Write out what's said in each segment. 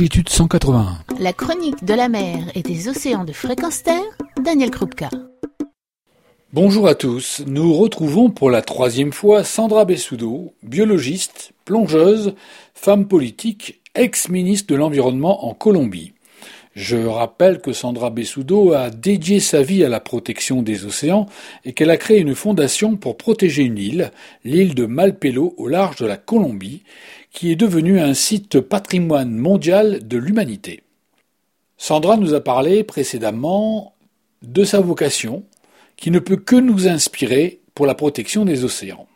longitude 181. La chronique de la mer et des océans de fréquence terre, Daniel Krupka. Bonjour à tous, nous retrouvons pour la troisième fois Sandra Bessudo, biologiste, plongeuse, femme politique, ex-ministre de l'Environnement en Colombie. Je rappelle que Sandra Bessudo a dédié sa vie à la protection des océans et qu'elle a créé une fondation pour protéger une île, l'île de Malpelo au large de la Colombie, qui est devenue un site patrimoine mondial de l'humanité. Sandra nous a parlé précédemment de sa vocation, qui ne peut que nous inspirer pour la protection des océans.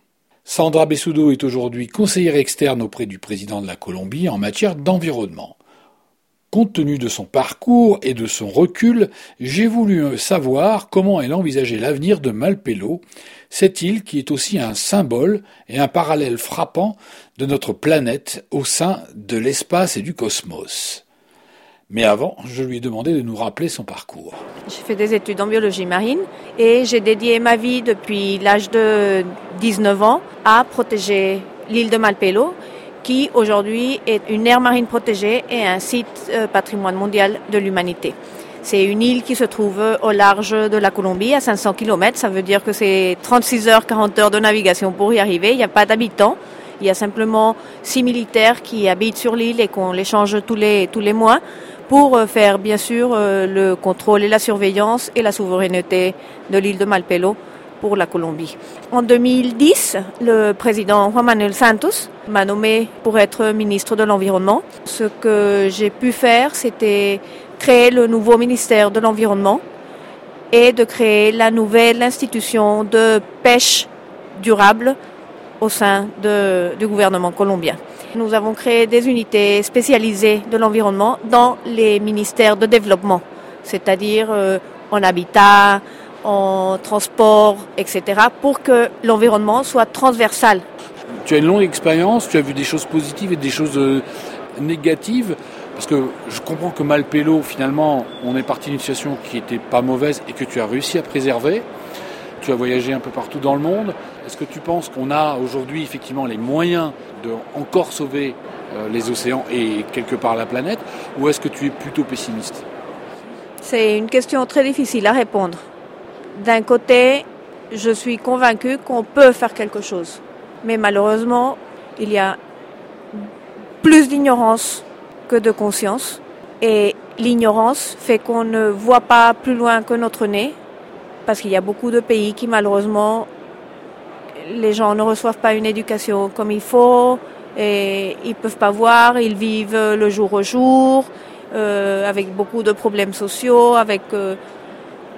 Sandra Bessudo est aujourd'hui conseillère externe auprès du président de la Colombie en matière d'environnement. Compte tenu de son parcours et de son recul, j'ai voulu savoir comment elle envisageait l'avenir de Malpelo, cette île qui est aussi un symbole et un parallèle frappant de notre planète au sein de l'espace et du cosmos. Mais avant, je lui ai demandé de nous rappeler son parcours. J'ai fait des études en biologie marine et j'ai dédié ma vie depuis l'âge de 19 ans à protéger l'île de Malpelo qui aujourd'hui est une aire marine protégée et un site euh, patrimoine mondial de l'humanité. C'est une île qui se trouve au large de la Colombie, à 500 km. Ça veut dire que c'est 36 heures, 40 heures de navigation pour y arriver. Il n'y a pas d'habitants. Il y a simplement six militaires qui habitent sur l'île et qu'on les change tous les, tous les mois pour euh, faire bien sûr euh, le contrôle et la surveillance et la souveraineté de l'île de Malpelo pour la Colombie. En 2010, le président Juan Manuel Santos m'a nommé pour être ministre de l'Environnement. Ce que j'ai pu faire, c'était créer le nouveau ministère de l'Environnement et de créer la nouvelle institution de pêche durable au sein du gouvernement colombien. Nous avons créé des unités spécialisées de l'environnement dans les ministères de développement, c'est-à-dire euh, en habitat, en transport, etc., pour que l'environnement soit transversal. Tu as une longue expérience, tu as vu des choses positives et des choses euh, négatives, parce que je comprends que Malpelo, finalement, on est parti d'une situation qui n'était pas mauvaise et que tu as réussi à préserver. Tu as voyagé un peu partout dans le monde. Est-ce que tu penses qu'on a aujourd'hui effectivement les moyens de encore sauver euh, les océans et quelque part la planète, ou est-ce que tu es plutôt pessimiste? C'est une question très difficile à répondre. D'un côté, je suis convaincue qu'on peut faire quelque chose. Mais malheureusement, il y a plus d'ignorance que de conscience. Et l'ignorance fait qu'on ne voit pas plus loin que notre nez. Parce qu'il y a beaucoup de pays qui, malheureusement, les gens ne reçoivent pas une éducation comme il faut. Et ils peuvent pas voir, ils vivent le jour au jour, euh, avec beaucoup de problèmes sociaux, avec euh,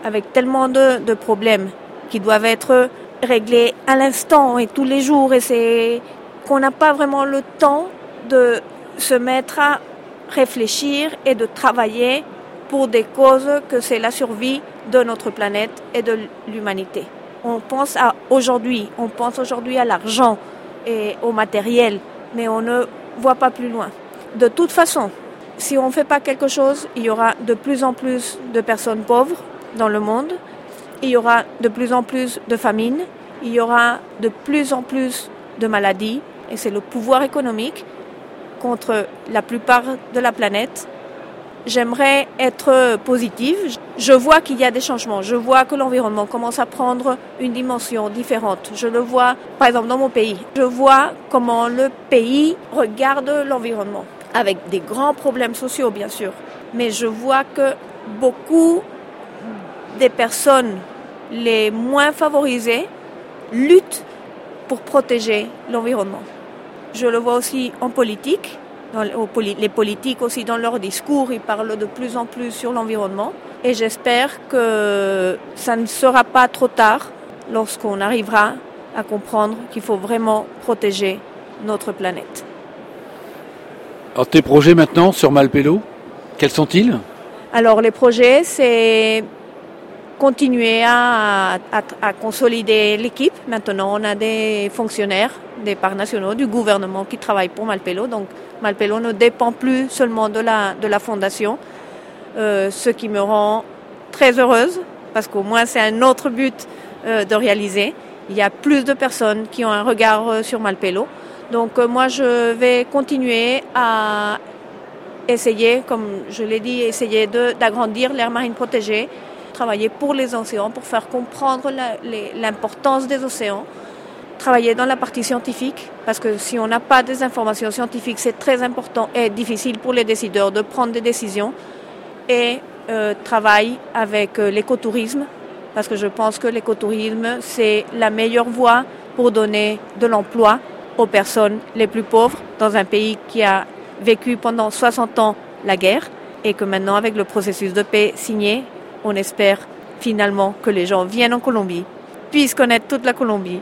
avec tellement de, problèmes qui doivent être réglés à l'instant et tous les jours. Et c'est qu'on n'a pas vraiment le temps de se mettre à réfléchir et de travailler pour des causes que c'est la survie de notre planète et de l'humanité. On pense à aujourd'hui, on pense aujourd'hui à l'argent et au matériel, mais on ne voit pas plus loin. De toute façon, si on ne fait pas quelque chose, il y aura de plus en plus de personnes pauvres, dans le monde. Il y aura de plus en plus de famines, il y aura de plus en plus de maladies, et c'est le pouvoir économique contre la plupart de la planète. J'aimerais être positive. Je vois qu'il y a des changements. Je vois que l'environnement commence à prendre une dimension différente. Je le vois, par exemple, dans mon pays. Je vois comment le pays regarde l'environnement, avec des grands problèmes sociaux, bien sûr. Mais je vois que beaucoup des personnes les moins favorisées luttent pour protéger l'environnement. Je le vois aussi en politique. les politiques aussi dans leur discours, ils parlent de plus en plus sur l'environnement. Et j'espère que ça ne sera pas trop tard lorsqu'on arrivera à comprendre qu'il faut vraiment protéger notre planète. Alors tes projets maintenant sur Malpelo, quels sont-ils? Alors les projets, c'est continuer à, consolider l'équipe. Maintenant, on a des fonctionnaires des parcs nationaux, du gouvernement qui travaillent pour Malpelo. Donc, Malpelo ne dépend plus seulement de la, de la fondation, euh, ce qui me rend très heureuse, parce qu'au moins c'est un autre but euh, de réaliser. Il y a plus de personnes qui ont un regard euh, sur Malpelo. Donc, moi, je vais continuer à essayer, comme je l'ai dit, essayer d'agrandir l'air marine protégée, travailler pour les océans, pour faire comprendre l'importance des océans, travailler dans la partie scientifique, parce que si on n'a pas des informations scientifiques, c'est très important et difficile pour les décideurs de prendre des décisions, et euh, travailler avec euh, l'écotourisme, parce que je pense que l'écotourisme, c'est la meilleure voie pour donner de l'emploi aux personnes les plus pauvres dans un pays qui a vécu pendant 60 ans la guerre et que maintenant, avec le processus de paix signé, on espère finalement que les gens viennent en Colombie, puissent connaître toute la Colombie,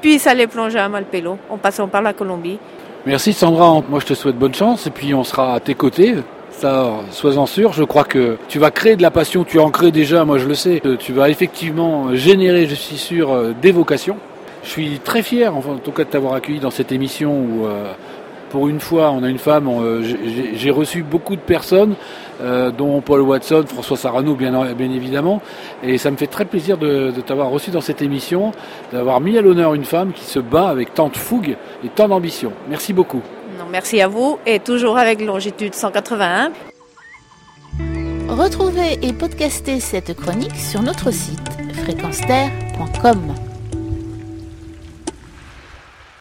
puissent aller plonger à Malpelo en passant par la Colombie. Merci Sandra, moi je te souhaite bonne chance et puis on sera à tes côtés. Sois-en sûr, je crois que tu vas créer de la passion, tu en crées déjà, moi je le sais. Tu vas effectivement générer, je suis sûr, des vocations. Je suis très fier, en tout cas, de t'avoir accueilli dans cette émission où, euh, pour une fois, on a une femme. Euh, j'ai reçu beaucoup de personnes, euh, dont Paul Watson, François Sarano, bien, bien, évidemment. Et ça me fait très plaisir de, de t'avoir reçu dans cette émission, d'avoir mis à l'honneur une femme qui se bat avec tant de fougue et tant d'ambition. Merci beaucoup. Non, merci à vous et toujours avec longitude 181. Retrouvez et podcastez cette chronique sur notre site fréquenceterre.com.